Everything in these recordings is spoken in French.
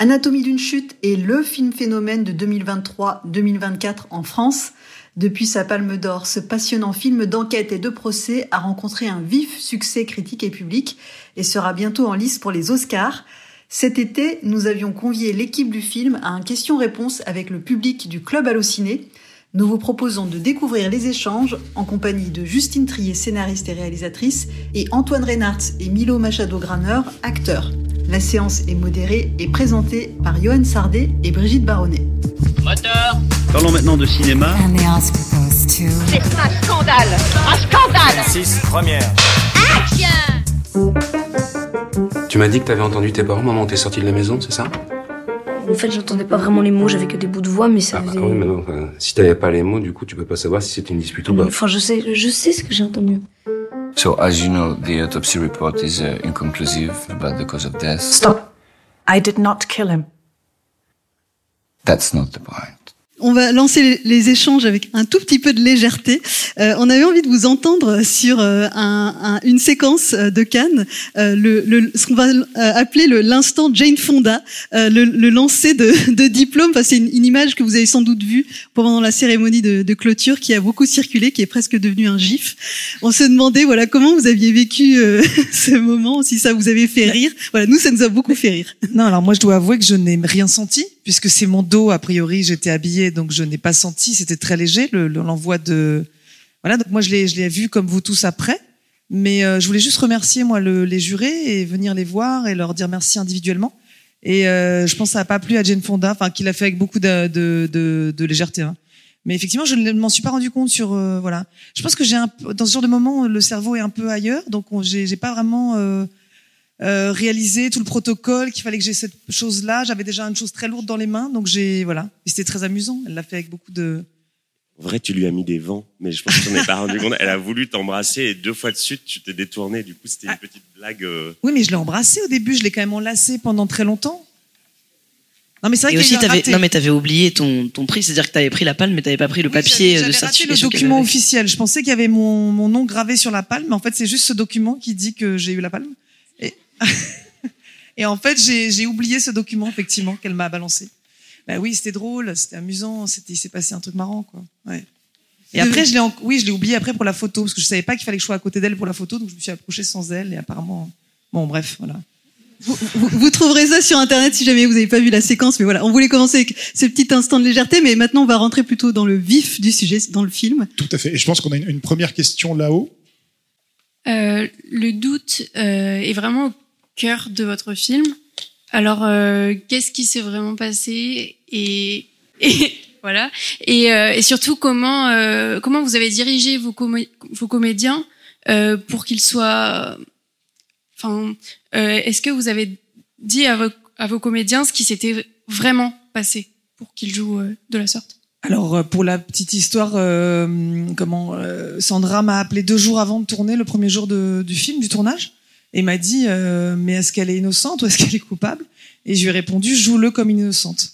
Anatomie d'une chute est le film phénomène de 2023-2024 en France. Depuis sa palme d'or, ce passionnant film d'enquête et de procès a rencontré un vif succès critique et public et sera bientôt en lice pour les Oscars. Cet été, nous avions convié l'équipe du film à un question-réponse avec le public du Club Allociné. Nous vous proposons de découvrir les échanges en compagnie de Justine Trier, scénariste et réalisatrice, et Antoine Reynards et Milo Machado-Graner, acteurs. La séance est modérée et présentée par Johan Sardet et Brigitte Baronnet. Moteur Parlons maintenant de cinéma. C'est un scandale Un scandale 6, première. Action Tu m'as dit que t'avais entendu tes parents où t'es sorti de la maison, c'est ça? En fait, j'entendais pas vraiment les mots, j'avais que des bouts de voix, mais ça ah, bah faisait. oui, mais non, enfin, si t'avais pas les mots, du coup, tu peux pas savoir si c'était une dispute ou pas. Enfin, je sais, je sais ce que j'ai entendu. So, as you know, the autopsy report is uh, inconclusive about the cause of death. Stop. I did not kill him. That's not the point. On va lancer les- échanges avec un tout petit peu de légèreté. Euh, on avait envie de vous entendre sur euh, un- un- une séquence euh, de Cannes, euh, le, le- ce qu'on va euh, appeler le- l'instant Jane Fonda, euh, le, le lancer de, de diplôme. Enfin, c'est une, une image que vous avez sans doute vue pendant la cérémonie de, de clôture, qui a beaucoup circulé, qui est presque devenu un gif. On se demandait, voilà, comment vous aviez vécu ce moment, si ça vous avait fait rire. Voilà, nous, ça nous a beaucoup fait rire. Non, alors moi je dois avouer que je n'ai rien senti puisque c'est mon dos a priori j'étais habillée donc je n'ai pas senti c'était très léger le le- l'envoi de voilà donc moi je l'ai vu comme vous tous après mais euh, je voulais juste remercier moi le- les jurés et venir les voir et leur dire merci individuellement et euh, je pense que ça n'a pas plu à Jane Fonda enfin qu'il a fait avec beaucoup de de, de, légèreté hein. mais effectivement je ne m'en suis pas rendu compte sur euh, voilà je pense que j'ai dans ce genre de moment le cerveau est un peu ailleurs donc on- j'ai j'ai pas vraiment euh, euh, réalisé tout le protocole qu'il fallait que j'ai cette chose là j'avais déjà une chose très lourde dans les mains donc j'ai voilà et c'était très amusant elle l'a fait avec beaucoup de En vrai, tu lui as mis des vents, mais je pense que tu n'en es pas rendu compte. Elle a voulu t'embrasser et deux fois de suite, tu t'es détourné. Du coup, c'était une petite blague. euh, oui mais je l'ai embrassé au début je l'ai quand même enlacé pendant très longtemps non mais c'est vrai Et y aussi, a eu un t'avais, raté. non mais t'avais oublié ton, ton prix, c'est-à-dire que t'avais pris la palme, mais t'avais pas pris le papier J'avais de raté certification. le document officiel. Je pensais qu'il y avait mon, mon nom gravé sur la palme, mais en fait, c'est juste ce document qui dit que j'ai eu la palme. Et, en fait, j'ai oublié ce document, effectivement, qu'elle m'a balancé. Ben oui, c'était drôle, c'était amusant, c'était, il s'est passé un truc marrant, quoi. Ouais. Et après, je l'ai, en- oui, je l'ai oublié après pour la photo, parce que je savais pas qu'il fallait que je sois à côté d'elle pour la photo, donc je me suis approchée sans elle, et apparemment, bon, bref, voilà. Vous, vous trouverez ça sur internet si jamais vous n'avez pas vu la séquence. Mais voilà, on voulait commencer avec ce petit instant de légèreté, mais maintenant on va rentrer plutôt dans le vif du sujet, dans le film. Tout à fait. Et je pense qu'on a une, une première question là-haut. Euh, le doute euh, est vraiment au cœur de votre film. Alors, euh, qu'est-ce qui s'est vraiment passé et, et voilà. Et, euh, et surtout comment euh, comment vous avez dirigé vos, comé- vos comédiens euh, pour qu'ils soient enfin euh, est-ce que vous avez dit à vos, comédiens ce qui s'était vraiment passé pour qu'ils jouent euh, de la sorte? Alors pour la petite histoire, comment Sandra m'a appelé deux jours avant de tourner, le premier jour du film, du tournage, et m'a dit euh, mais est-ce qu'elle est innocente ou est-ce qu'elle est coupable? Et je lui ai répondu joue-le comme innocente.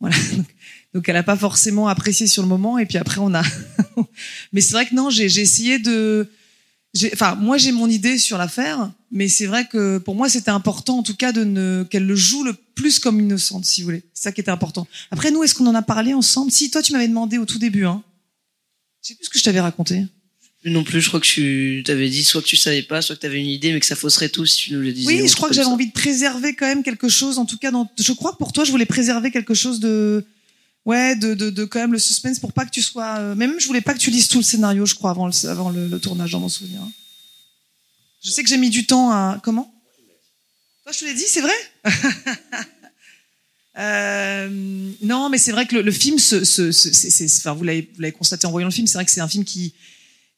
Voilà. Donc, elle a pas forcément apprécié sur le moment et puis après on a. mais c'est vrai que non, j'ai essayé de. Enfin, moi j'ai mon idée sur l'affaire, mais c'est vrai que pour moi c'était important en tout cas de ne qu'elle le joue le plus comme innocente, si vous voulez. C'est ça qui était important. Après nous, est-ce qu'on en a parlé ensemble? Si toi tu m'avais demandé au tout début, hein. Je sais plus ce que je t'avais raconté. Non plus, je crois que tu t'avais dit soit que tu savais pas, soit que t'avais une idée, mais que ça fausserait tout si tu nous le disais. ou Oui, je crois que j'avais envie de préserver quand même quelque chose, en tout cas, dans, je crois que pour toi, je voulais préserver quelque chose de, ouais, de, de, de quand même le suspense pour pas que tu sois, euh, même je voulais pas que tu lises tout le scénario, je crois, avant le, avant le, le tournage, dans mon souvenir. Je sais que j'ai mis du temps à, comment? Toi, je te l'ai dit, c'est vrai? Euh, non, mais c'est vrai que le, le film, vous l'avez constaté en voyant le film, c'est vrai que c'est un film qui,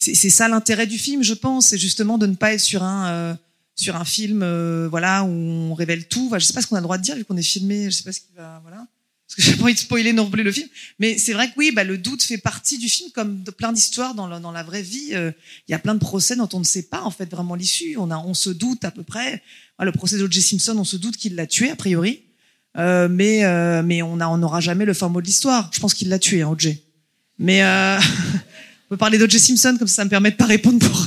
c'est ça l'intérêt du film, je pense, c'est justement de ne pas être sur un, euh, sur un film, euh, voilà, où on révèle tout. Je sais pas ce qu'on a le droit de dire vu qu'on est filmé. Je sais pas ce qui va, voilà. Parce que j'ai pas envie de spoiler non plus le film. Mais c'est vrai que oui, bah, le doute fait partie du film, comme de plein d'histoires dans, la- dans la vraie vie. euh, Il y a plein de procès dont on ne sait pas en fait vraiment l'issue. On a, on se doute à peu près. Le procès d'O.J. Simpson, on se doute qu'il l'a tué a priori. Euh, mais euh, mais on a on n'aura jamais le fin mot de l'histoire. Je pense qu'il l'a tué, hein, O.J. Mais peut parler d'O.J. Simpson comme ça, ça me permet de pas répondre pour.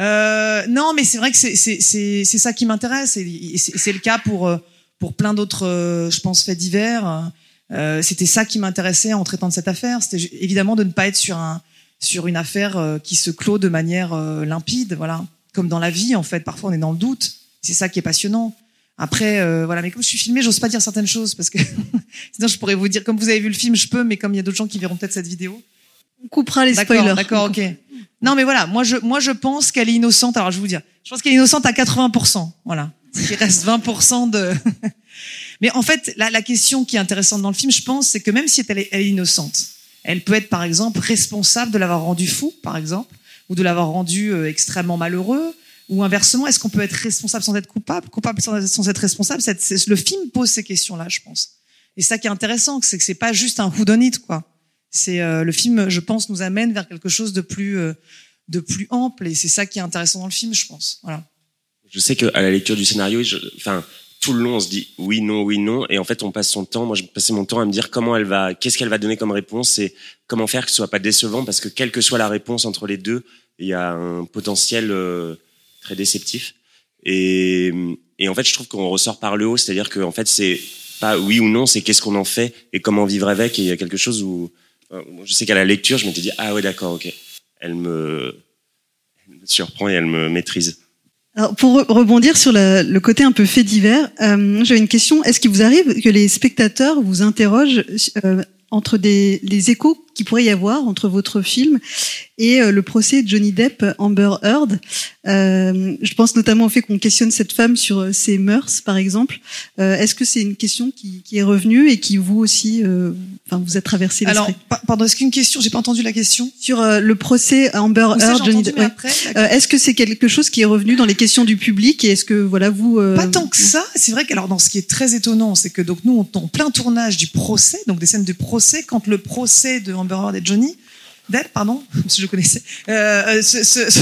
Euh, non, mais c'est vrai que c'est c'est c'est ça qui m'intéresse et, c'est le cas pour euh, pour plein d'autres, euh, je pense, faits divers. Euh, c'était ça qui m'intéressait en traitant de cette affaire. C'était évidemment de ne pas être sur un sur une affaire euh, qui se clôt de manière limpide, voilà. Comme dans la vie, en fait, parfois on est dans le doute. C'est ça qui est passionnant. Après, euh, voilà, mais comme je suis filmée, j'ose pas dire certaines choses parce que sinon je pourrais vous dire, comme vous avez vu le film, je peux, mais comme il y a d'autres gens qui verront peut-être cette vidéo. On coupera les spoilers. D'accord, ok. Non, mais voilà, moi je, moi je pense qu'elle est innocente. Alors je vais vous dire, je pense qu'elle est innocente à 80%. Voilà. Il reste 20% de. mais en fait, la, la question qui est intéressante dans le film, je pense, c'est que même si elle est, elle est innocente, elle peut être par exemple responsable de l'avoir rendu fou, par exemple, ou de l'avoir rendu euh, extrêmement malheureux. Ou inversement, est-ce qu'on peut être responsable sans être coupable, coupable sans, sans être responsable? C'est- c'est- Le film pose ces questions-là, je pense. Et ça qui est intéressant, c'est que c'est pas juste un who done it, quoi. C'est euh, le film, je pense, nous amène vers quelque chose de plus euh, de plus ample, et c'est ça qui est intéressant dans le film, je pense. Voilà. Je sais qu'à la lecture du scénario, enfin, tout le long, on se dit oui, non, oui, non, et en fait, on passe son temps. Moi, je passais mon temps à me dire comment elle va, qu'est-ce qu'elle va donner comme réponse et comment faire que ce soit pas décevant, parce que quelle que soit la réponse entre les deux, il y a un potentiel euh, très déceptif. Et, et en fait, je trouve qu'on ressort par le haut, c'est-à-dire que en fait, c'est pas oui ou non, c'est qu'est-ce qu'on en fait et comment vivre avec. Et il y a quelque chose où, je sais qu'à la lecture, je m'étais dit ah ouais, d'accord, ok, elle me, surprend et elle me maîtrise. Alors, pour re- rebondir sur le côté un peu fait divers, euh, j'avais une question. Est-ce qu'il vous arrive que les spectateurs vous interrogent euh, entre des, les échos qu'il pourrait y avoir entre votre film et euh, le procès de Johnny Depp Amber Heard Euh, Je pense notamment au fait qu'on questionne cette femme sur euh, ses mœurs, par exemple. Euh, Est-ce que c'est une question qui, qui est revenue et qui vous aussi, euh, enfin, vous a traversé Alors, pardon, est-ce qu'une question J'ai pas entendu la question? Sur euh, le procès Amber ça, Heard, Johnny Depp. ouais. Euh, Est-ce que c'est quelque chose qui est revenu dans les questions du public et est-ce que voilà vous euh, Pas tant que ça. C'est vrai qu'alors dans ce qui est très étonnant, c'est que donc nous on est en plein tournage du procès, donc des scènes de procès, quand le procès de Amber Heard et Johnny Depp, pardon, si je connaissais, euh, ce, ce, ce,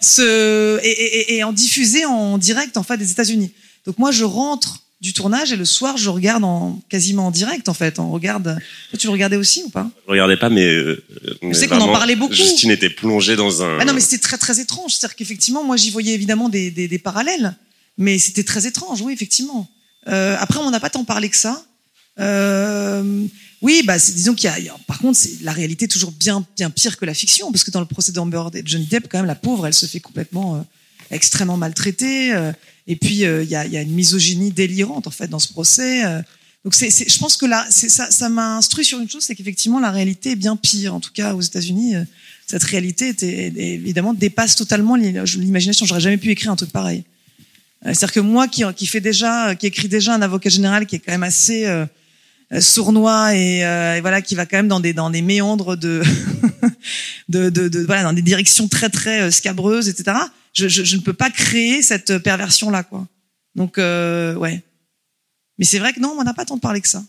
ce- et, et, et en diffusé en direct en fait des États-Unis. Donc moi je rentre du tournage et le soir je regarde en quasiment en direct en fait. On regarde. Tu le regardais aussi ou pas? Je regardais pas, mais, euh, mais sais qu'on en parlait beaucoup. Justine était plongée dans un. Ah non, mais c'était très très étrange. C'est-à-dire qu'effectivement, moi, j'y voyais évidemment des, des, des parallèles, mais c'était très étrange, oui, effectivement. Euh, après, on n'a pas tant parlé que ça. Euh, oui, bah, disons qu'il y, a-. Par contre, c'est la réalité est toujours bien bien pire que la fiction, parce que dans le procès d'Amber et Johnny Depp, quand même, la pauvre, elle se fait complètement euh, extrêmement maltraitée. euh, et puis, euh, il y, a, y a une misogynie délirante en fait dans ce procès. euh. donc, c'est, je pense que là, ça, ça m'a instruit sur une chose, c'est qu'effectivement, la réalité est bien pire. En tout cas, aux États-Unis, euh, cette réalité était, évidemment dépasse totalement l'i- l'imagination. J'aurais jamais pu écrire un truc pareil. C'est-à-dire que moi, qui, qui fait déjà, qui écrit déjà un avocat général qui est quand même assez sournois et, euh, et voilà, qui va quand même dans des dans des méandres de de, de, de- voilà, dans des directions très très euh, scabreuses, etc. Je, je, je ne peux pas créer cette perversion là, quoi. Donc euh, ouais. Mais c'est vrai que non, on n'a pas tant parlé que ça.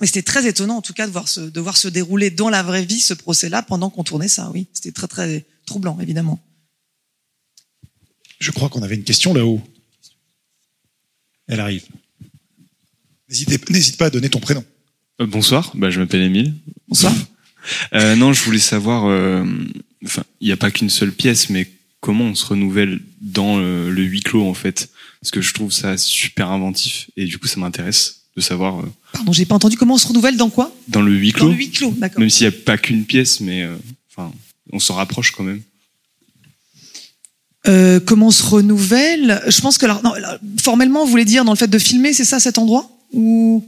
Mais c'était très étonnant, en tout cas, de voir se, de voir se dérouler dans la vraie vie ce procès-là pendant qu'on tournait ça. Oui, c'était très très troublant, évidemment. Je crois qu'on avait une question là-haut. Elle arrive. N'hésite pas à donner ton prénom. Euh, bonsoir, bah, je m'appelle Émile. Bonsoir. Euh, non, je voulais savoir, euh, enfin, il n'y a pas qu'une seule pièce, mais comment on se renouvelle dans le, le huis clos en fait? Parce que je trouve ça super inventif et du coup ça m'intéresse de savoir euh, Pardon, j'ai pas entendu comment on se renouvelle dans quoi? Dans le huis Dans clos. le huis clos, d'accord. Même s'il n'y a pas qu'une pièce, mais euh, enfin, on s'en rapproche quand même. Euh, comment on se renouvelle? Je pense que alors, non, alors, formellement, vous voulez dire dans le fait de filmer, c'est ça cet endroit? Ou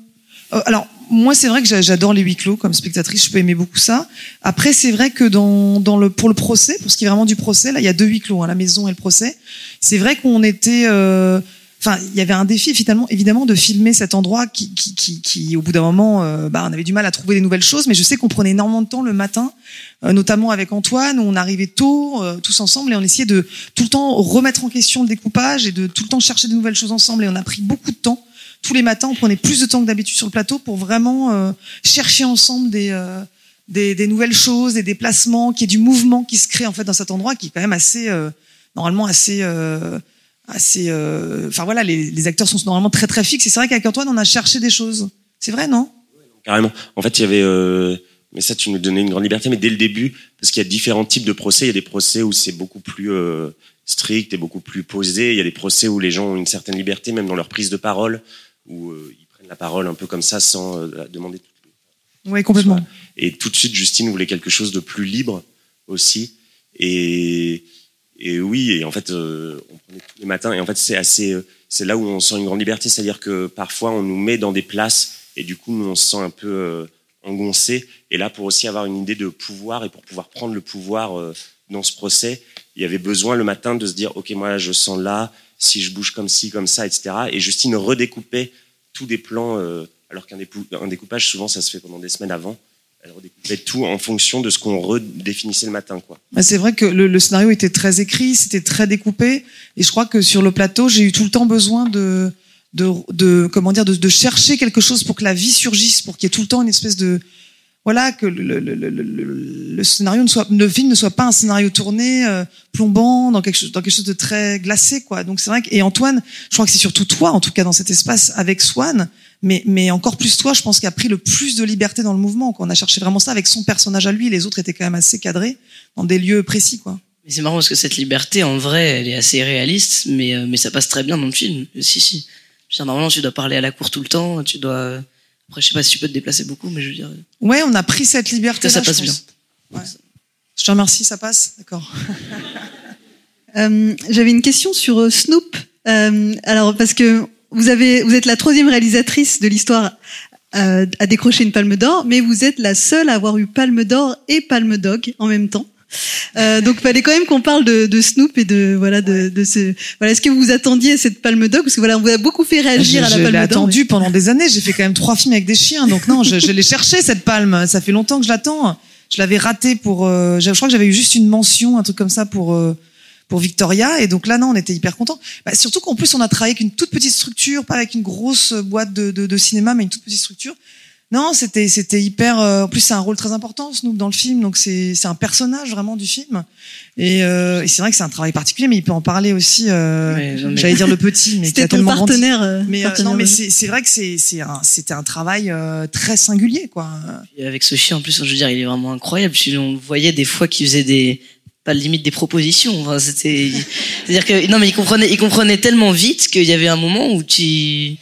Euh, alors moi, c'est vrai que j'a- j'adore les huis clos comme spectatrice, je peux aimer beaucoup ça. Après, c'est vrai que dans, dans le pour le procès, pour ce qui est vraiment du procès, là, il y a deux huis clos, hein, la maison et le procès. C'est vrai qu'on était euh, Enfin, il y avait un défi finalement, évidemment, de filmer cet endroit qui, qui, qui, qui au bout d'un moment, euh, bah, on avait du mal à trouver des nouvelles choses. Mais je sais qu'on prenait énormément de temps le matin, euh, notamment avec Antoine, où on arrivait tôt, euh, tous ensemble, et on essayait de tout le temps remettre en question le découpage et de tout le temps chercher de nouvelles choses ensemble. Et on a pris beaucoup de temps. Tous les matins, on prenait plus de temps que d'habitude sur le plateau pour vraiment euh, chercher ensemble des, euh, des, nouvelles choses, des déplacements, qu'il y ait du mouvement qui se crée en fait dans cet endroit qui est quand même assez, euh, normalement assez. Assez enfin voilà les, les acteurs sont normalement très très fixes et c'est vrai qu'avec Antoine on a cherché des choses c'est vrai non? Carrément. En fait, il y avait, mais ça, tu nous donnais une grande liberté, mais dès le début, parce qu'il y a différents types de procès. Il y a des procès où c'est beaucoup plus strict et beaucoup plus posé. Il y a des procès où les gens ont une certaine liberté, même dans leur prise de parole. Où euh, ils prennent la parole un peu comme ça sans euh, demander. Ouais, complètement. Et tout de suite, Justine voulait quelque chose de plus libre aussi. Et, et oui, et en fait, euh, on prenait tous les matins. Et en fait, c'est assez, euh, c'est là où on sent une grande liberté, c'est-à-dire que parfois on nous met dans des places et du coup, nous, on se sent un peu euh, engoncé. Et là, pour aussi avoir une idée de pouvoir et pour pouvoir prendre le pouvoir dans ce procès, il y avait besoin le matin de se dire, ok, moi, je sens là, si je bouge comme ci, comme ça, etc. Et Justine redécoupait tous des plans, euh, alors qu'un découpage, souvent, ça se fait pendant des semaines avant. Elle redécoupait tout en fonction de ce qu'on redéfinissait le matin. Bah, C'est vrai que le, scénario était très écrit, c'était très découpé, et je crois que sur le plateau, j'ai eu tout le temps besoin de, de, de comment dire, de chercher quelque chose pour que la vie surgisse, pour qu'il y ait tout le temps une espèce de, voilà, que le, scénario ne soit, le film ne soit pas un scénario tourné, euh, plombant, dans quelque chose, dans quelque chose de très glacé, quoi. Donc c'est vrai que, et Antoine, je crois que c'est surtout toi, en tout cas dans cet espace avec Swan, mais, mais encore plus toi, je pense, qui a pris le plus de liberté dans le mouvement. Quoi. On a cherché vraiment ça avec son personnage à lui. Les autres étaient quand même assez cadrés dans des lieux précis, quoi. Mais c'est marrant parce que cette liberté, en vrai, elle est assez réaliste, mais, euh, mais ça passe très bien dans le film. Si, si. Normalement, tu dois parler à la cour tout le temps, tu dois. Après, je sais pas si tu peux te déplacer beaucoup, mais je veux dire. Ouais, on a pris cette liberté. Ça, ça passe bien. Ouais. Je te remercie, ça passe, d'accord. Euh, J'avais une question sur euh, Snoop. Euh, alors parce que vous avez, vous êtes la troisième réalisatrice de l'histoire euh, à décrocher une Palme d'Or, mais vous êtes la seule à avoir eu Palme d'Or et Palme Dog en même temps. Euh, donc fallait quand même qu'on parle de, de Snoop et de voilà de, de ce voilà est-ce que vous attendiez cette Palme d'Or? Parce que voilà on vous a beaucoup fait réagir je, à la je Palme l'ai d'Or. attendu pendant des années. J'ai fait quand même trois films avec des chiens, donc non, je, je l'ai cherché cette palme. Ça fait longtemps que je l'attends. Je l'avais raté pour. euh, je crois que j'avais eu juste une mention, un truc comme ça pour. euh, pour Victoria et donc là non on était hyper contents bah, surtout qu'en plus on a travaillé avec une toute petite structure pas avec une grosse boîte de, de, de cinéma mais une toute petite structure non c'était c'était hyper euh, en plus c'est un rôle très important Snoop dans le film donc c'est c'est un personnage vraiment du film et, euh, et c'est vrai que c'est un travail particulier mais il peut en parler aussi euh, Ouais, j'allais dire le petit mais C'était a ton tellement grandi. partenaire. euh, Mais euh, partenaire non, mais de- c'est c'est vrai que c'est c'est un c'était un travail euh, très singulier quoi. Et avec ce chien, en plus, je veux dire, il est vraiment incroyable. On le voyait des fois qu'il faisait des, pas limite des propositions. Enfin, c'était, c'est-à-dire que, non, mais il comprenait, il comprenait tellement vite qu'il y avait un moment où tu,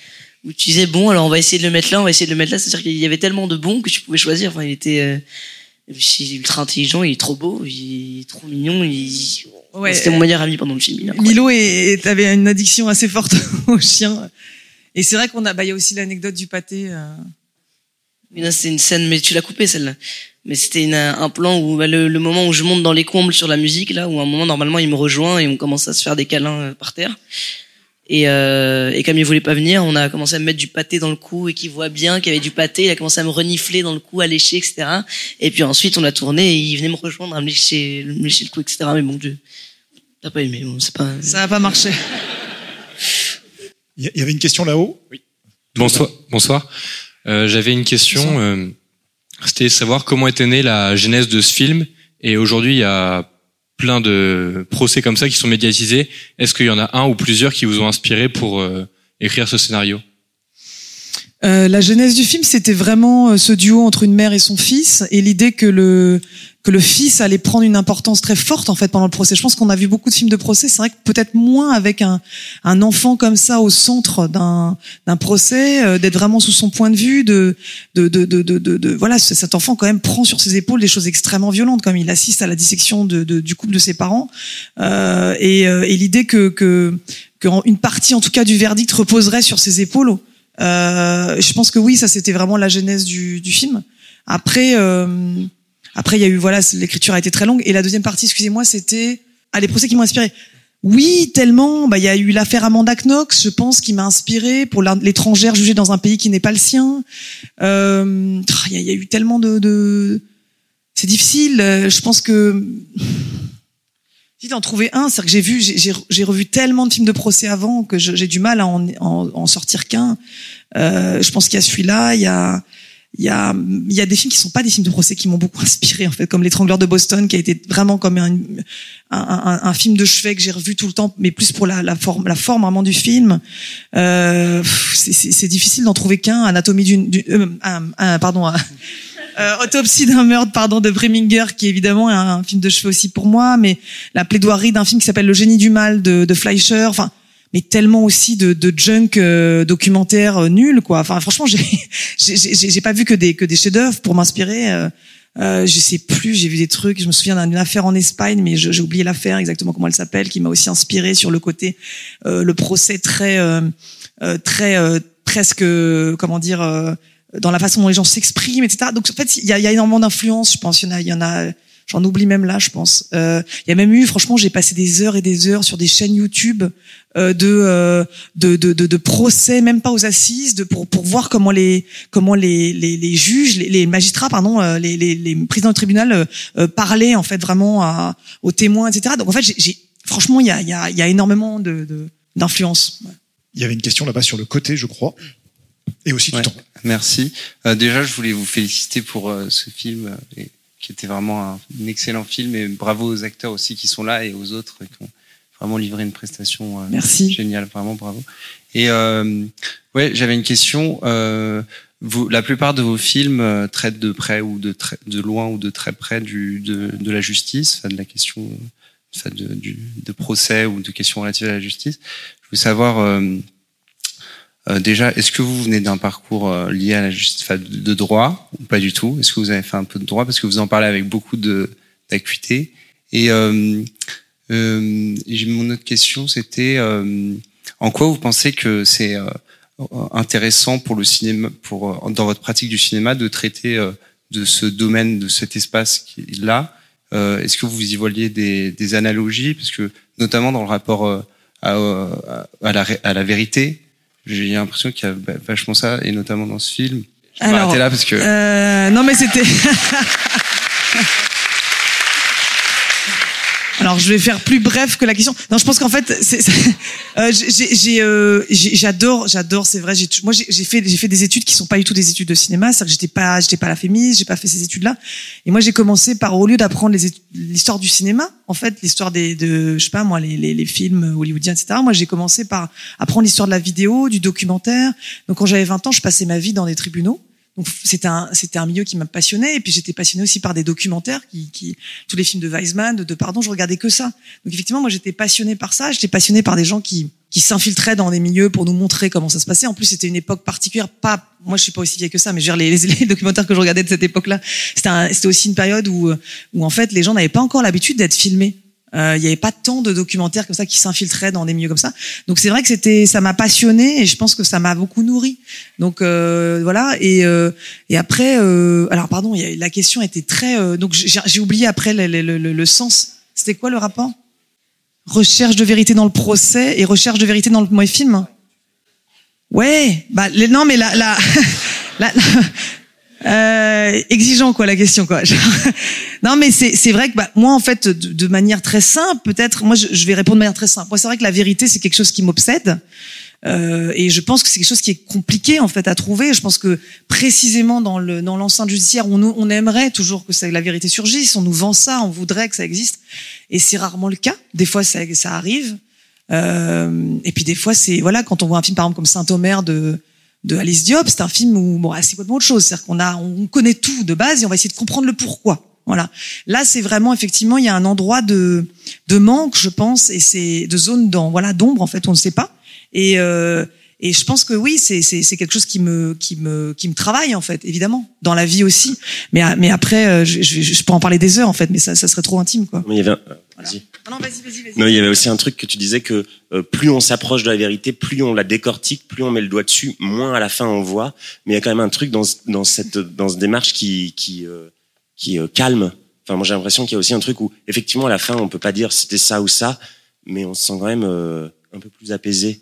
où tu disais, bon, alors on va essayer de le mettre là, on va essayer de le mettre là. C'est-à-dire qu'il y avait tellement de bons que tu pouvais choisir. Enfin, il était, euh, et il est ultra intelligent, il est trop beau, il est trop mignon, il, Ouais. c'était mon meilleur ami pendant le film. incroyable. Milo est, est- avait une addiction assez forte au chien. Et c'est vrai qu'on a bah il y a aussi l'anecdote du pâté. euh. C'est une scène, mais tu l'as coupée celle-là. Mais c'était un plan où bah, le, le moment où je monte dans les combles sur la musique, là, où à un moment normalement il me rejoint et on commence à se faire des câlins euh, par terre. Et, euh, et comme il voulait pas venir, on a commencé à me mettre du pâté dans le cou et qu'il voit bien qu'il y avait du pâté. Il a commencé à me renifler dans le cou, à lécher, etc. Et puis ensuite on a tourné et il venait me rejoindre à me lécher, me lécher le cou, etc. Mais bon, Dieu, t'as pas aimé, bon, c'est pas. Ça a pas marché. Il y- avait une question là-haut? Bonsoir. Bonsoir. Euh, J'avais une question. euh, C'était de savoir comment était née la genèse de ce film. Et aujourd'hui, il y a plein de procès comme ça qui sont médiatisés. Est-ce qu'il y en a un ou plusieurs qui vous ont inspiré pour euh, écrire ce scénario? Euh, la genèse du film, c'était vraiment euh, ce duo entre une mère et son fils, et l'idée que le que le fils allait prendre une importance très forte en fait pendant le procès. Je pense qu'on a vu beaucoup de films de procès. C'est vrai que peut-être moins avec un un enfant comme ça au centre d'un d'un procès, euh, d'être vraiment sous son point de vue, de de de de de, voilà, cet enfant quand même prend sur ses épaules des choses extrêmement violentes, comme il assiste à la dissection de, de- du couple de ses parents, euh, et, euh, et l'idée que que qu'une partie en tout cas du verdict reposerait sur ses épaules. Euh, je pense que oui, ça c'était vraiment la genèse du, du film. Après, euh, après il y a eu voilà, l'écriture a été très longue et la deuxième partie, excusez-moi, c'était ah les procès qui m'ont inspiré. Oui, tellement. Bah il y a eu l'affaire Amanda Knox, je pense, qui m'a inspiré pour l'étrangère jugée dans un pays qui n'est pas le sien. Euh, ah, Il y, a- il y a eu tellement de, de... c'est difficile. Euh, Je pense que si d'en trouver un, c'est que j'ai vu, j'ai- revu tellement de films de procès avant que j'ai du mal à en, en, en sortir qu'un. Euh, je pense qu'il y a celui-là, il y a, il y a, il y a des films qui sont pas des films de procès qui m'ont beaucoup inspiré en fait, comme L'étrangleur de Boston, qui a été vraiment comme un, un, un, un film de chevet que j'ai revu tout le temps, mais plus pour la, la forme, la forme vraiment du film. Euh, c'est- difficile d'en trouver qu'un. Anatomie d'une, euh, un- pardon. Un- euh, Autopsie d'un meurtre, pardon, de Preminger, qui est évidemment un, film de chevet aussi pour moi, mais la plaidoirie d'un film qui s'appelle Le génie du mal de, Fleischer. Enfin, mais tellement aussi de, junk euh, documentaire euh, nul quoi. Enfin franchement j'ai j'ai pas vu que des que des chefs-d'œuvre pour m'inspirer. Euh, je sais plus, j'ai vu des trucs. Je me souviens d'une affaire en Espagne, mais j'ai oublié l'affaire exactement comment elle s'appelle, qui m'a aussi inspiré sur le côté euh, le procès très euh, très presque comment dire dans la façon dont les gens s'expriment, etc. Donc en fait il y a, il y a énormément d'influence. Je pense il y en a il y en a J'en oublie même là, je pense. Euh, Il y a même eu, franchement, j'ai passé des heures et des heures sur des chaînes YouTube euh, de, euh, de, de, de, de procès, même pas aux assises, de, pour, pour voir comment les, comment les, les, les juges, les, les magistrats, pardon, euh, les, les, les présidents du tribunal euh, parlaient en fait vraiment à, aux témoins, etc. Donc en fait, j'ai, j'ai- franchement, il y a, il y, a, il y a énormément de, de, d'influence. Ouais. Il y avait une question là-bas sur le côté, je crois. Et aussi du Ouais, temps. Merci. Euh, déjà, je voulais vous féliciter pour euh, ce film, euh, et- qui était vraiment un, un excellent film. Et bravo aux acteurs aussi qui sont là et aux autres qui ont vraiment livré une prestation Merci. géniale. Vraiment bravo. Et ouais, j'avais une question. Vous, la plupart de vos films traitent de près ou de, loin ou de très près du, de, de la justice, de la question de, du, de procès ou de questions relatives à la justice. Je veux savoir. Euh, déjà, est-ce que vous venez d'un parcours euh, lié à la justice, de, droit ou pas du tout? Est-ce que vous avez fait un peu de droit? Parce que vous en parlez avec beaucoup d'acuité. Et, euh, euh, mon autre question, c'était en quoi vous pensez que c'est intéressant pour le cinéma, pour dans votre pratique du cinéma, de traiter de ce domaine, de cet espace là? Est-ce que vous y voyez des, analogies? Parce que notamment dans le rapport à la vérité, j'ai l'impression qu'il y a va- vachement ça, et notamment dans ce film. Je vais m'arrêter là parce que Euh, non, mais c'était. Alors, je vais faire plus bref que la question. Non, je pense qu'en fait, euh, euh, j'adore, j'adore, c'est vrai. J'ai, moi, j'ai, fait, j'ai fait des études qui sont pas du tout des études de cinéma. C'est-à-dire que j'étais pas, j'étais pas à la Fémis, j'ai pas fait ces études-là. Et moi, j'ai commencé par, au lieu d'apprendre l'histoire du cinéma, en fait, l'histoire des, de, je sais pas moi, les, les, les films hollywoodiens, etc. Moi, j'ai commencé par apprendre l'histoire de la vidéo, du documentaire. Donc, quand j'avais 20 ans, je passais ma vie dans des tribunaux. Donc c'était un c'était un milieu qui m'a passionné et puis j'étais passionné aussi par des documentaires qui, qui tous les films de Weizmann de, pardon je regardais que ça. Donc effectivement moi j'étais passionné par ça. J'étais passionné par des gens qui qui s'infiltraient dans des milieux pour nous montrer comment ça se passait. En plus c'était une époque particulière. Pas moi je suis pas aussi vieille que ça mais je veux dire, les, les, les documentaires que je regardais de cette époque là c'était un- c'était aussi une période où où en fait les gens n'avaient pas encore l'habitude d'être filmés euh, il n'y avait pas tant de documentaires comme ça qui s'infiltraient dans des milieux comme ça. Donc c'est vrai que c'était, ça m'a passionné et je pense que ça m'a beaucoup nourri. Donc euh, voilà. Et euh, et après, euh, alors pardon, y la question était très. euh, donc j'ai oublié après le, le, le, le sens. C'était quoi le rapport? Recherche de vérité dans le procès et recherche de vérité dans le film. Ouais. Bah les- non mais la, la, la- euh, exigeant quoi la question quoi. Non mais c'est c'est vrai que bah, moi en fait de, manière très simple peut-être moi je, vais répondre de manière très simple. Moi c'est vrai que la vérité c'est quelque chose qui m'obsède. Euh, et je pense que c'est quelque chose qui est compliqué en fait à trouver. Je pense que précisément dans le dans l'enceinte judiciaire, on, on aimerait toujours que la vérité surgisse. On nous vend ça, on voudrait que ça existe, et c'est rarement le cas. Des fois, ça, ça arrive. Euh, et puis des fois, c'est voilà quand on voit un film par exemple comme Saint-Omer de de Alice Diop, c'est un film où bon, ah, c'est complètement autre chose. C'est-à-dire qu'on a on connaît tout de base et on va essayer de comprendre le pourquoi. Voilà. Là, c'est vraiment effectivement il y a un endroit de de manque, je pense, et c'est de zone dans voilà d'ombre en fait, on ne sait pas. Et euh, et je pense que oui, c'est c'est quelque chose qui me qui me qui me travaille en fait, évidemment, dans la vie aussi. Mais mais après, euh, je, je, je peux en parler des heures en fait, mais ça ça serait trop intime quoi. Vas-y. Non, vas-y, vas-y, vas-y. Non, il y avait aussi un truc que tu disais que euh, plus on s'approche de la vérité, plus on la décortique, plus on met le doigt dessus, moins à la fin on voit. Mais il y a quand même un truc dans, dans cette dans cette démarche qui qui euh, qui euh, calme. Enfin, moi j'ai l'impression qu'il y a aussi un truc où effectivement à la fin on peut pas dire c'était ça ou ça, mais on se sent quand même euh, un peu plus apaisé.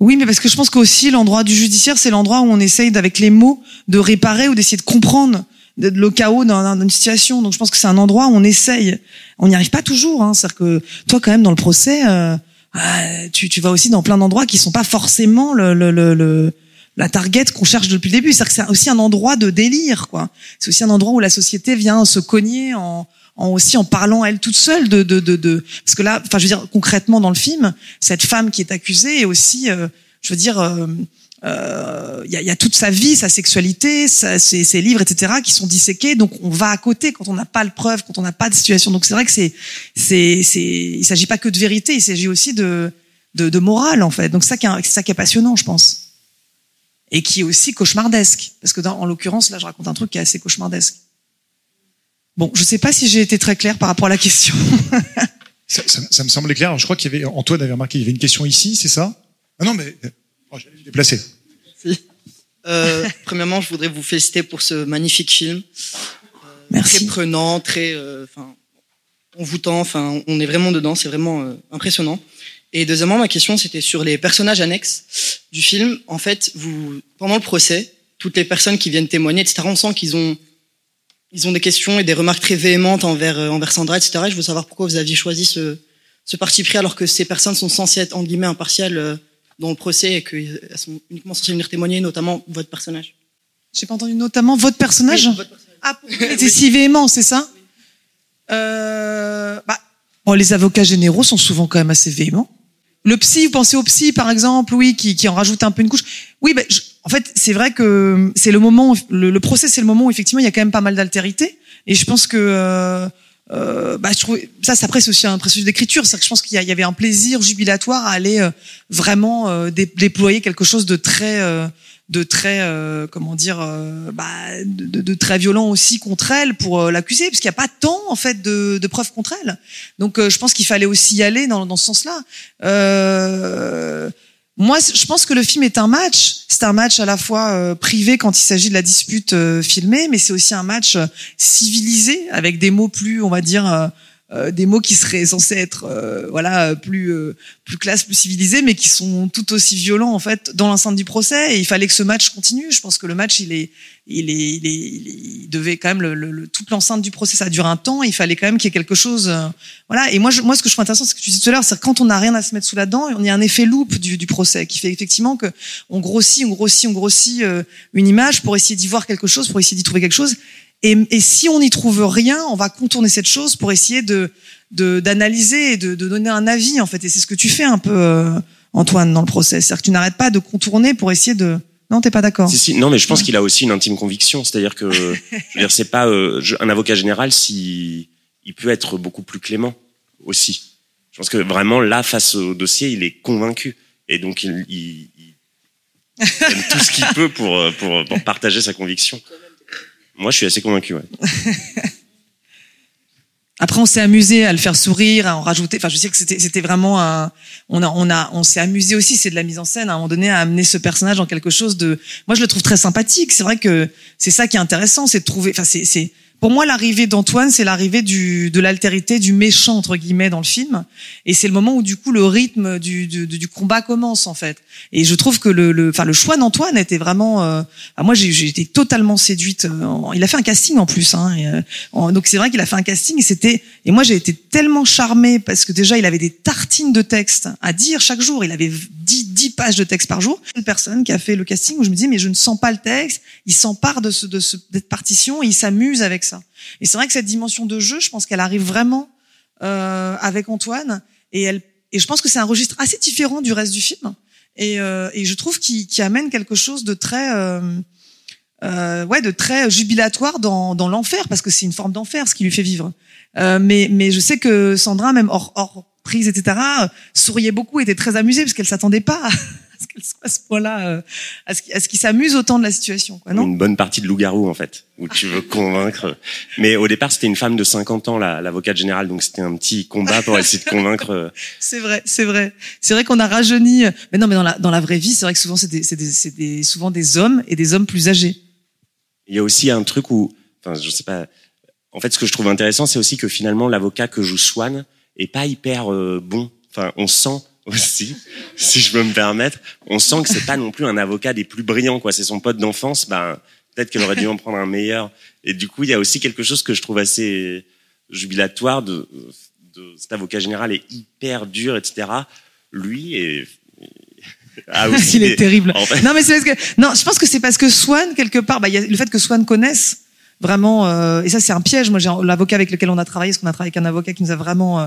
Oui, mais parce que je pense qu'aussi l'endroit du judiciaire, c'est l'endroit où on essaye avec les mots de réparer ou d'essayer de comprendre de- le chaos dans, une situation. Donc je pense que c'est un endroit où on essaye. On n'y arrive pas toujours. Hein. C'est-à-dire que toi, quand même, dans le procès, euh, euh, tu, tu vas aussi dans plein d'endroits qui sont pas forcément le, le, le, le- la target qu'on cherche depuis le début. C'est-à-dire que c'est aussi un endroit de délire, quoi. C'est aussi un endroit où la société vient se cogner en, en aussi en parlant elle toute seule de, de, de, de parce que là, enfin, je veux dire concrètement dans le film, cette femme qui est accusée est aussi, euh, je veux dire. euh, euh, il y, a, y a toute sa vie, sa sexualité, sa- ses, ses livres, etc., qui sont disséqués. Donc, on va à côté quand on n'a pas de preuves, quand on n'a pas de situation. Donc, c'est vrai que c'est, c'est, c'est, il s'agit pas que de vérité, il s'agit aussi de, de, de morale en fait. Donc ça qui est, c'est ça qui est passionnant, je pense, et qui est aussi cauchemardesque, parce que dans, en l'occurrence là, je raconte un truc qui est assez cauchemardesque. Bon, je sais pas si j'ai été très clair par rapport à la question. Ça, ça- ça me semblait clair. Je crois qu'il y avait Antoine avait remarqué, il y avait une question ici, c'est ça? Ah non, mais oh, j'allais me déplacer. Euh, premièrement, je voudrais vous féliciter pour ce magnifique film. Euh, Merci. Très prenant, très, euh, enfin, envoûtant. Enfin, on est vraiment dedans. C'est vraiment euh, impressionnant. Et deuxièmement, ma question, c'était sur les personnages annexes du film. En fait, vous, pendant le procès, toutes les personnes qui viennent témoigner, etc., on sent qu'ils ont, ils ont des questions et des remarques très véhémentes envers, euh, envers Sandra, etc. Et je veux savoir pourquoi vous aviez choisi ce, ce parti pris alors que ces personnes sont censées être, en guillemets, impartiales euh, dans le procès et qu'elles sont uniquement censées venir témoigner, notamment votre personnage. J'ai pas entendu notamment votre personnage. Oui, votre Ah, pourquoi il était si véhément, c'est ça euh, bah, bon, Les avocats généraux sont souvent quand même assez véhéments. Le psy, vous pensez au psy, par exemple, oui, qui, qui en rajoute un peu une couche. Oui, bah, je- en fait, c'est vrai que c'est le moment, le, le procès, c'est le moment où effectivement il y a quand même pas mal d'altérité. Et je pense que euh, euh, bah, je trouve ça, c'est après c'est aussi un processus d'écriture. C'est que je pense qu'il y, avait un plaisir jubilatoire à aller euh, vraiment euh, dé- déployer quelque chose de très euh, de très comment dire bah, de, très violent aussi contre elle pour l'accuser parce qu'il n'y a pas tant en fait de, preuves contre elle donc je pense qu'il fallait aussi y aller dans, dans ce sens-là euh, moi je pense que le film est un match. C'est un match à la fois euh, privé quand il s'agit de la dispute euh, filmée mais c'est aussi un match euh, civilisé avec des mots plus on va dire euh, des mots qui seraient censés être euh, voilà plus euh, plus classe plus civilisés mais qui sont tout aussi violents en fait dans l'enceinte du procès. Et il fallait que ce match continue. Je pense que le match il est il est il, est, il, est- il devait quand même le, le- le- toute l'enceinte du procès ça dure un temps. Il fallait quand même qu'il y ait quelque chose euh, voilà. Et moi je, moi ce que je trouve intéressant c'est ce que tu disais tout à l'heure c'est quand on n'a rien à se mettre sous la dent on y a un effet loupe du, du procès qui fait effectivement que on grossit on grossit on grossit euh, une image pour essayer d'y voir quelque chose pour essayer d'y trouver quelque chose et, et si on n'y trouve rien, on va contourner cette chose pour essayer de de- d'analyser et de, de donner un avis en fait. Et c'est ce que tu fais un peu, euh, Antoine, dans le procès. C'est-à-dire que tu n'arrêtes pas de contourner pour essayer de. Non, t'es pas d'accord. Si, si, non, mais je pense qu'il a aussi une intime conviction. C'est-à-dire que, je veux dire, c'est pas euh, je- un avocat général si il peut être beaucoup plus clément aussi. Je pense que vraiment là, face au dossier, il est convaincu et donc il, il, il donne tout ce qu'il peut pour, euh, pour pour partager sa conviction. Moi, je suis assez convaincu. Ouais. Après, on s'est amusé à le faire sourire, à en rajouter. Enfin, je sais que c'était, vraiment un. On a, on a, on s'est amusé aussi. C'est de la mise en scène à un moment donné à amener ce personnage en quelque chose de. Moi, je le trouve très sympathique. C'est vrai que c'est ça qui est intéressant, c'est de trouver. Enfin, c'est. Pour moi, l'arrivée d'Antoine, c'est l'arrivée du, de l'altérité, du méchant entre guillemets dans le film, et c'est le moment où du coup le rythme du, du, du combat commence en fait. Et je trouve que le, le, enfin, le choix d'Antoine était vraiment. Euh, ah, moi, j'ai, été totalement séduite. euh, Il a fait un casting en plus, hein, euh, donc c'est vrai qu'il a fait un casting et c'était. Et moi, j'ai été tellement charmée parce que déjà, il avait des tartines de texte à dire chaque jour. Il avait 10, 10 pages de texte par jour. Une personne qui a fait le casting où je me dis, mais je ne sens pas le texte. Il s'empare de ce, de ce, cette partition il s'amuse avec Et c'est vrai que cette dimension de jeu, je pense qu'elle arrive vraiment euh, avec Antoine. Et, elle, et je pense que c'est un registre assez différent du reste du film. Et, euh, et je trouve qu'il qu'il amène quelque chose de très, euh, euh, ouais, de très jubilatoire dans, dans l'enfer, parce que c'est une forme d'enfer ce qui lui fait vivre. Euh, mais, mais je sais que Sandra, même hors, hors prise, etc., souriait beaucoup, était très amusée, parce qu'elle s'attendait pas ce qu'elle soit à ce point-là, euh, à ce qu'il à ce qu'il s'amuse autant de la situation. Quoi, non une bonne partie de loup-garou en fait, où tu veux convaincre. Mais au départ, c'était une femme de 50 ans, la- l'avocate générale, donc c'était un petit combat pour essayer de convaincre. euh, C'est vrai, c'est vrai. C'est vrai qu'on a rajeuni. Mais non, mais dans la, dans la vraie vie, c'est vrai que souvent, c'est des, des, des, souvent des hommes et des hommes plus âgés. Il y a aussi un truc où, enfin, je sais pas. En fait, ce que je trouve intéressant, c'est aussi que finalement, l'avocat que joue Swan est pas hyper euh, bon. Enfin, on sent aussi, si je peux me permettre, on sent que c'est pas non plus un avocat des plus brillants, quoi. C'est son pote d'enfance. Ben, peut-être qu'elle aurait dû en prendre un meilleur. Et du coup, il y a aussi quelque chose que je trouve assez jubilatoire de, de cet avocat général est hyper dur, etc. Lui est ah, aussi Il est des- terrible. en fait- Non, mais c'est parce que, non, je pense que c'est parce que Swan, quelque part, bah, y a le fait que Swan connaisse vraiment, euh, et ça, c'est un piège. Moi, j'ai l'avocat avec lequel on a travaillé, parce qu'on a travaillé avec un avocat qui nous a vraiment euh,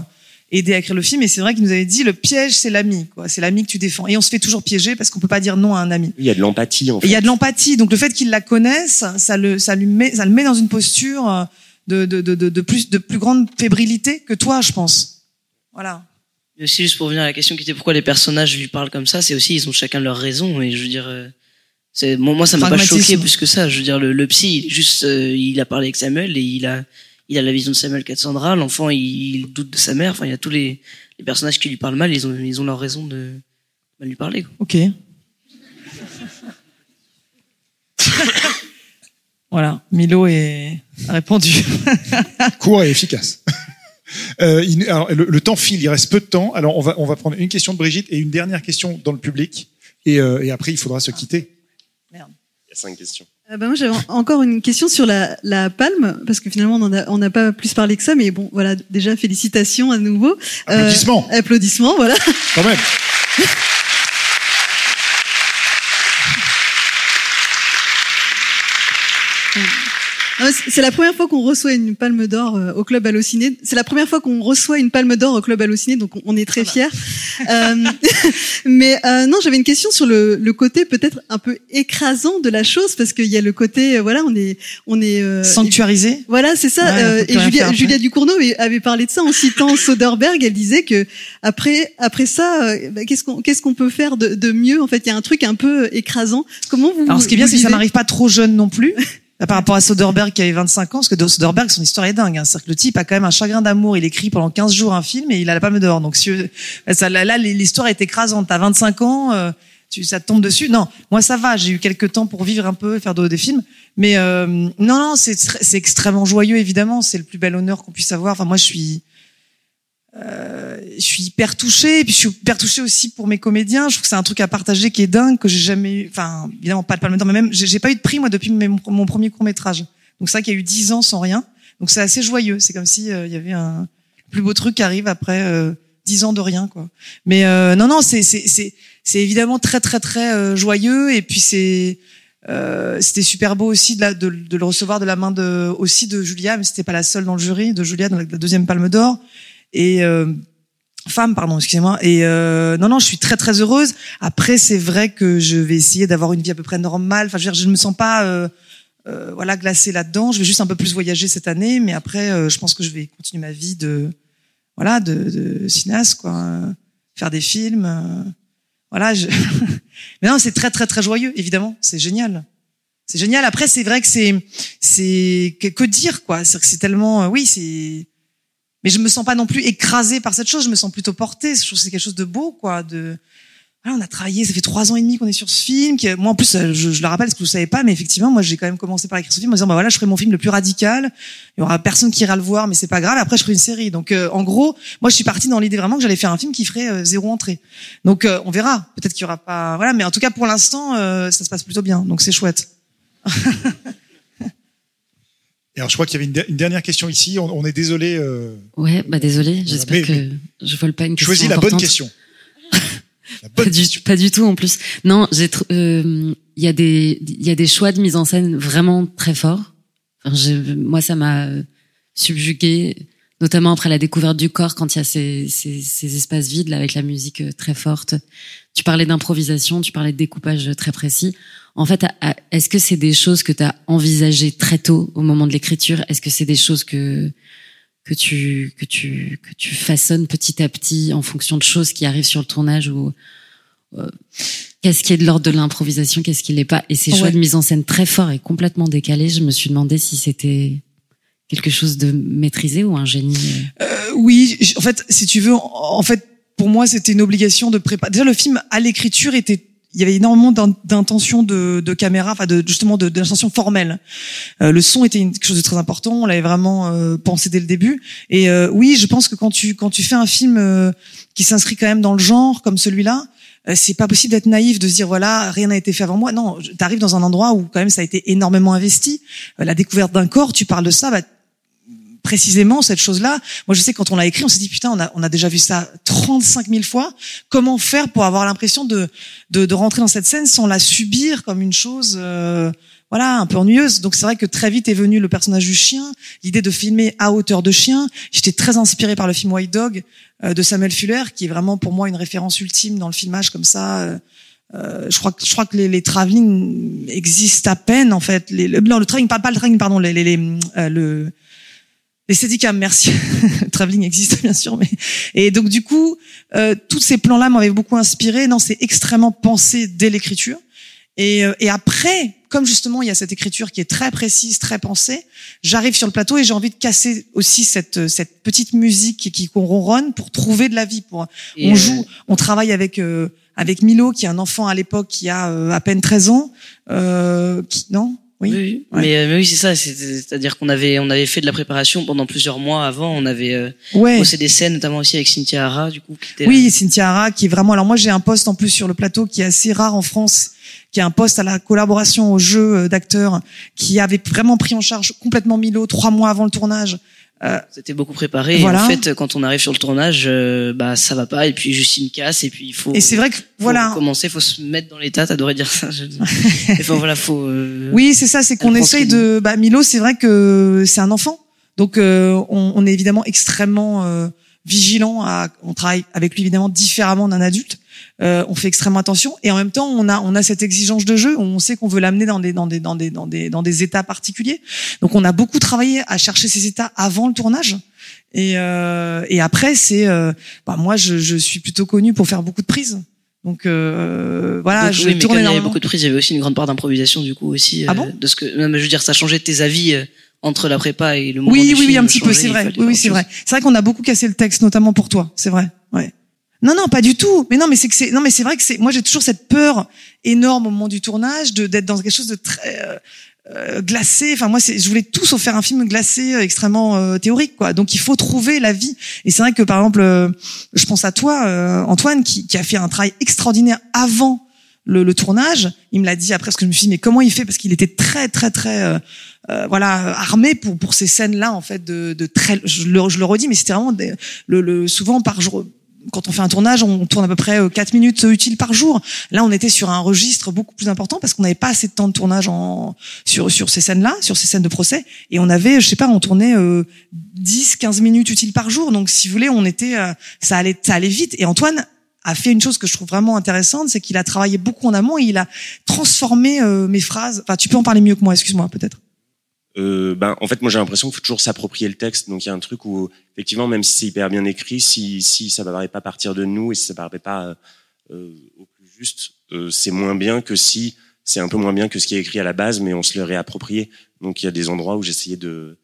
aidé à écrire le film, et c'est vrai qu'il nous avait dit, le piège, c'est l'ami, quoi. C'est l'ami que tu défends. Et on se fait toujours piéger parce qu'on peut pas dire non à un ami. Il y a de l'empathie en Et fait. il y a de l'empathie. Donc le fait qu'il la connaisse, ça le, ça lui met, ça le met dans une posture euh, de, de, de, de, de plus, de plus grande fébrilité que toi, je pense. Voilà. Mais aussi, juste pour revenir à la question qui était pourquoi les personnages lui parlent comme ça, c'est aussi, ils ont chacun leur raison. Et je veux dire, euh, c'est, moi, moi, ça m'a pas choqué plus que ça. Je veux dire, le, le psy, juste, euh, il a parlé avec Samuel et il a, il a la vision de Samuel Cassandra. L'enfant, il, il doute de sa mère. Enfin, il y a tous les, les personnages qui lui parlent mal, ils ont, ils ont leur raison de mal lui parler. Quoi. Ok. voilà, Milo est a répondu. Court et efficace. Euh, il- alors, le, le temps file, il reste peu de temps. Alors on va, on va prendre une question de Brigitte et une dernière question dans le public. Et, euh, et après, il faudra se quitter. Il y a cinq questions. Euh, bah, moi, j'avais en- encore une question sur la, la palme, parce que finalement, on n'a pas plus parlé que ça, mais bon, voilà, déjà, félicitations à nouveau. Euh, Applaudissements. applaudissements, voilà. Quand même. c'est- C'est la première fois qu'on reçoit une palme d'or euh, au club Allociné. C'est la première fois qu'on reçoit une palme d'or au club Allociné, donc on- est très fiers. Euh, mais euh, non, j'avais une question sur le, le côté peut-être un peu écrasant de la chose, parce qu'il y a le côté, euh, voilà, on est, on est euh, Sanctuarisé. Voilà, c'est ça. Ouais, euh, et Julia, faire. Julia Ducournau avait- parlé de ça en citant Soderbergh. Elle disait que après, après ça, euh, bah, qu'est-ce qu'on, qu'est-ce qu'on peut faire de, de mieux? En fait, il y a un truc un peu écrasant. Comment vous Alors, ce qui est bien, c'est que ça m'arrive pas trop jeune non plus. Par rapport à Soderbergh qui avait 25 ans, parce que de Soderbergh, son histoire est dingue. Hein. C'est-à-dire que le type a quand même un chagrin d'amour. Il écrit pendant 15 jours un film et il a la palme d'or. Donc, si, ça, là, l'histoire est écrasante. T'as 25 ans, euh, tu, ça te tombe dessus. Non, moi, ça va. J'ai eu quelques temps pour vivre un peu, faire de- des films. Mais euh, non, non, c'est extrêmement joyeux, évidemment. C'est le plus bel honneur qu'on puisse avoir. Enfin, moi, je suis... Euh, je suis hyper touchée et puis je suis hyper touchée aussi pour mes comédiens. Je trouve que c'est un truc à partager qui est dingue que j'ai jamais eu. Enfin, évidemment pas de palme d'or, mais même j'ai pas eu de prix moi depuis mon, premier court métrage. Donc qu'il y a eu dix ans sans rien. Donc c'est assez joyeux. C'est comme si euh, il y avait un plus beau truc qui arrive après euh, dix ans de rien quoi. Mais euh, non non c'est c'est c'est évidemment très très très euh, joyeux et puis c'est euh, c'était super beau aussi de, la, de, le recevoir de la main de aussi de Julia, mais c'était pas la seule dans le jury, de Julia dans la deuxième Palme d'Or et euh, femme pardon excusez-moi. Et euh, non non je suis très très heureuse. Après c'est vrai que je vais essayer d'avoir une vie à peu près normale. Enfin je veux dire je ne me sens pas euh, euh, voilà glacée là-dedans. Je vais juste un peu plus voyager cette année mais après euh, je pense que je vais continuer ma vie de voilà de, de cinéaste quoi. Faire des films euh, voilà je... mais non c'est très très très joyeux évidemment. C'est génial. C'est génial. Après c'est vrai que c'est c'est que, dire quoi. C'est que c'est tellement oui c'est mais je me sens pas non plus écrasée par cette chose. Je me sens plutôt portée. Je trouve que c'est quelque chose de beau quoi de voilà, on a travaillé ça fait trois ans et demi qu'on est sur ce film qui, moi en plus euh, je, je le rappelle parce que vous savez pas mais effectivement moi j'ai quand même commencé par écrire ce film en disant bah voilà je ferai mon film le plus radical. Il y aura personne qui ira le voir mais c'est pas grave. Après je ferai une série. Donc euh, en gros moi je suis partie dans l'idée vraiment que j'allais faire un film qui ferait euh, zéro entrée. Donc euh, on verra. Peut-être qu'il y aura pas voilà. Mais en tout cas pour l'instant euh, ça se passe plutôt bien. Donc c'est chouette Et alors, je crois qu'il y avait une, der- une dernière question ici. On, on est désolé. Euh, Ouais, bah désolé, j'espère mais- que je vole pas une question. choisis la bonne importante. question. La Pas bonne du, pas du tout en plus. Non, j'ai euh, il y a des il y a des choix de mise en scène vraiment très forts. Enfin, moi ça m'a subjugué notamment après la découverte du corps quand il y a ces, ces, ces espaces vides là avec la musique euh, très forte. Tu parlais d'improvisation, tu parlais de découpage très précis. En fait, est-ce que c'est des choses que tu as envisagées très tôt au moment de l'écriture? Est-ce que c'est des choses que que tu que tu que tu façonnes petit à petit en fonction de choses qui arrivent sur le tournage ou euh, qu'est-ce qui est de l'ordre de l'improvisation, qu'est-ce qui l'est pas? Et ces choix de mise en scène très forts et complètement décalés, je me suis demandé si c'était quelque chose de maîtrisé ou un génie. euh. Euh, oui, en fait, si tu veux, en fait, pour moi, c'était une obligation de préparer. Déjà, le film à l'écriture était, il y avait énormément d'in- d'intentions de, de caméra, enfin, de justement de d'intentions formelles. Euh, le son était une- quelque chose de très important. On l'avait vraiment euh, pensé dès le début. Et euh, oui, je pense que quand tu quand tu fais un film euh, qui s'inscrit quand même dans le genre comme celui-là. euh, C'est pas possible d'être naïf, de se dire voilà rien n'a été fait avant moi. Non, t'arrives dans un endroit où quand même ça a été énormément investi. Euh, la découverte d'un corps, tu parles de ça, bah, précisément cette chose-là. Moi, je sais quand on l'a écrit, on s'est dit putain, on a, on a déjà vu ça 35 000 fois. Comment faire pour avoir l'impression de, de de rentrer dans cette scène sans la subir comme une chose, euh, voilà, un peu ennuyeuse? Donc c'est vrai que très vite est venu le personnage du chien, l'idée de filmer à hauteur de chien. J'étais très inspirée par le film White Dog euh, de Samuel Fuller, qui est vraiment pour moi une référence ultime dans le filmage comme ça. euh, euh, je crois que je crois que les, les travelling existent à peine en fait. Les, le, non, le travelling, pas, pas le travelling, pardon, les, les, les, euh, le Les Steadicam, merci. Traveling existe bien sûr, mais et donc du coup, euh, tous ces plans-là m'avaient beaucoup inspiré. Non, c'est extrêmement pensé dès l'écriture. Et, euh, et après, comme justement il y a cette écriture qui est très précise, très pensée, j'arrive sur le plateau et j'ai envie de casser aussi cette cette petite musique qui, qui qu'on ronronne pour trouver de la vie. Pour Et, on euh, joue, on travaille avec euh, avec Milo qui est un enfant à l'époque qui a euh, à peine 13 ans. Euh, qui, non? Oui. Oui, Ouais. mais, euh, mais oui, c'est ça. c'est- C'est-à-dire qu'on avait, on avait fait de la préparation pendant plusieurs mois avant. On avait euh, Ouais. des scènes, notamment aussi avec Cynthia Hara, du coup. Qui était, Oui, Cynthia Hara, qui est vraiment. Alors moi, j'ai un poste en plus sur le plateau qui est assez rare en France, qui est un poste à la collaboration au jeu euh, d'acteurs, qui avait vraiment pris en charge complètement Milo trois mois avant le tournage. Euh, C'était beaucoup préparé. Voilà. Et en fait, quand on arrive sur le tournage, euh, bah ça va pas. Et puis Justine casse. Et puis il faut. Et c'est vrai que, faut voilà. Commencer, faut se mettre dans l'état. T'adorais dire ça. Je... enfin voilà, faut. euh, Oui, c'est ça, c'est qu'on essaye de. Bah, Milo, c'est vrai que c'est un enfant, donc euh, on, on est évidemment extrêmement vigilant. À, on travaille avec lui évidemment différemment d'un adulte. Euh, on fait extrêmement attention et en même temps on a on a cette exigence de jeu. On sait qu'on veut l'amener dans des dans des dans des dans des dans des états particuliers. Donc on a beaucoup travaillé à chercher ces états avant le tournage. Et, euh, et après, c'est, euh, bah, moi, je, je suis plutôt connue pour faire beaucoup de prises. Donc euh, voilà, donc, je oui, mais tourne il y avait beaucoup de prises, il y avait aussi une grande part d'improvisation du coup aussi. Ah euh, bon? de ce que, je veux dire, ça changeait tes avis euh, entre la prépa et le moment Oui, du oui, oui, film, un petit peu, c'est vrai. Oui, oui, c'est vrai. C'est vrai qu'on a beaucoup cassé le texte, notamment pour toi. C'est vrai. Ouais. Non, non, pas du tout. Mais non, mais c'est que c'est, non, mais c'est vrai que c'est, moi, j'ai toujours cette peur énorme au moment du tournage de d'être dans quelque chose de très euh, euh, glacé. Enfin, moi, je voulais tout sauf faire un film glacé, euh, extrêmement euh, théorique, quoi. Donc, il faut trouver la vie. Et c'est vrai que, par exemple, euh, je pense à toi, Antoine, qui, qui a fait un travail extraordinaire avant le, le tournage. Il me l'a dit après, parce que je me suis dit, mais comment il fait? Parce qu'il était très, très, très, euh, voilà, armé pour pour ces scènes-là, en fait, de, de très. Je le, je le redis, mais c'était vraiment des- le, le souvent par jour. Quand on fait un tournage, on tourne à peu près euh, 4 minutes utiles par jour. Là, on était sur un registre beaucoup plus important parce qu'on n'avait pas assez de temps de tournage en, sur, sur ces scènes-là, sur ces scènes de procès. Et on avait, je sais pas, on tournait euh, 10, 15 minutes utiles par jour. Donc, si vous voulez, on était, euh, ça allait, ça allait vite. Et Antoine a fait une chose que je trouve vraiment intéressante, c'est qu'il a travaillé beaucoup en amont et il a transformé euh, mes phrases. Enfin, tu peux en parler mieux que moi, excuse-moi, peut-être. Euh, ben, en fait, moi, j'ai l'impression qu'il faut toujours s'approprier le texte. Donc, il y a un truc où, effectivement, même si c'est hyper bien écrit, si, si ça ne paraît pas partir de nous et si ça ne paraît pas euh, euh, au plus juste, euh, c'est moins bien que si c'est un peu moins bien que ce qui est écrit à la base, mais on se le réapproprie. Donc, il y a des endroits où j'essayais de.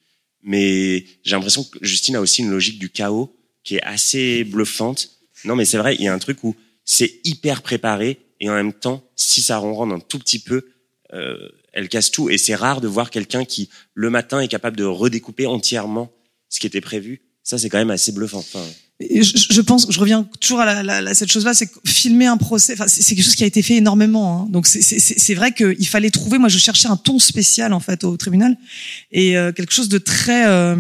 Mais j'ai l'impression que Justine a aussi une logique du chaos qui est assez bluffante. Non, mais c'est vrai, il y a un truc où c'est hyper préparé et en même temps, si ça ronronne un tout petit peu, euh, elle casse tout. Et c'est rare de voir quelqu'un qui, le matin, est capable de redécouper entièrement ce qui était prévu. Ça, c'est quand même assez bluffant. Enfin, Et je, pense, je reviens toujours à la, la- cette chose-là, c'est filmer un procès, enfin, c'est quelque chose qui a été fait énormément. Hein. Donc c'est- vrai qu'il fallait trouver. Moi, je cherchais un ton spécial en fait au tribunal et euh, quelque chose de très euh,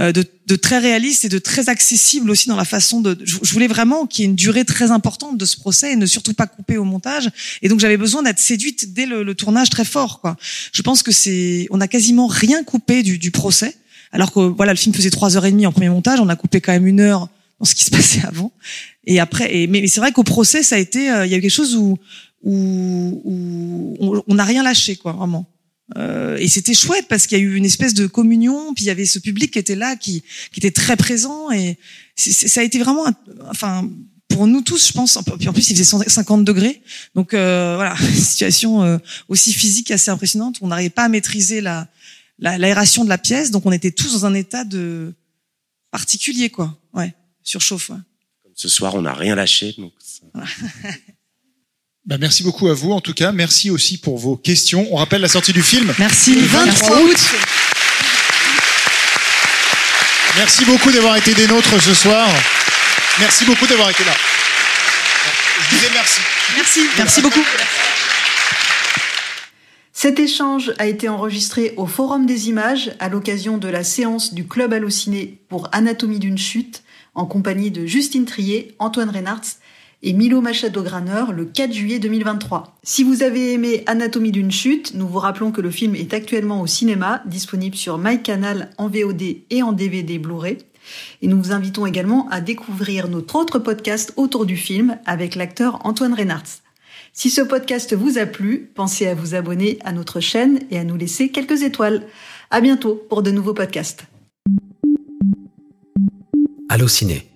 de, de très réaliste et de très accessible aussi dans la façon de. Je, voulais vraiment qu'il y ait une durée très importante de ce procès et ne surtout pas couper au montage. Et donc j'avais besoin d'être séduite dès le, le tournage très fort. Quoi. Je pense que c'est, on a quasiment rien coupé du, du procès. Alors que voilà, le film faisait trois heures et demie en premier montage, on a coupé quand même une heure dans ce qui se passait avant. Et après, et, mais, c'est vrai qu'au procès, ça a été, euh, il y a eu quelque chose où où, où on n'a rien lâché, quoi, vraiment. Euh, et c'était chouette parce qu'il y a eu une espèce de communion, puis il y avait ce public qui était là, qui, qui était très présent, et ça a été vraiment, un- enfin, pour nous tous, je pense. Puis en plus, il faisait 150 degrés, donc euh, voilà, situation euh, aussi physique assez impressionnante. On n'arrivait pas à maîtriser la la- l'aération de la pièce, donc on était tous dans un état de particulier, quoi. Ouais, surchauffe. Ouais. comme ce soir, on n'a rien lâché. Donc, Bah, merci beaucoup à vous, en tout cas. Merci aussi pour vos questions. On rappelle la sortie du film. Merci. Le 23 août. Merci beaucoup d'avoir été des nôtres ce soir. Merci beaucoup d'avoir été là. Je disais merci. Merci, merci beaucoup. Cet échange a été enregistré au Forum des images à l'occasion de la séance du Club Allociné pour Anatomie d'une chute en compagnie de Justine Trier, Antoine Reynards et Milo Machado-Graner le 4 juillet 2023. Si vous avez aimé Anatomie d'une chute, nous vous rappelons que le film est actuellement au cinéma, disponible sur MyCanal en VOD et en DVD Blu-ray. Et nous vous invitons également à découvrir notre autre podcast autour du film avec l'acteur Antoine Reynards. Si ce podcast vous a plu, pensez à vous abonner à notre chaîne et à nous laisser quelques étoiles. À bientôt pour de nouveaux podcasts. Allociné.